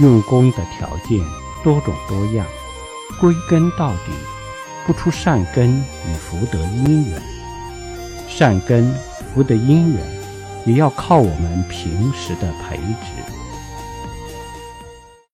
用功的条件多种多样归根到底不出善根与福德因缘。善根福德因缘也要靠我们平时的培植。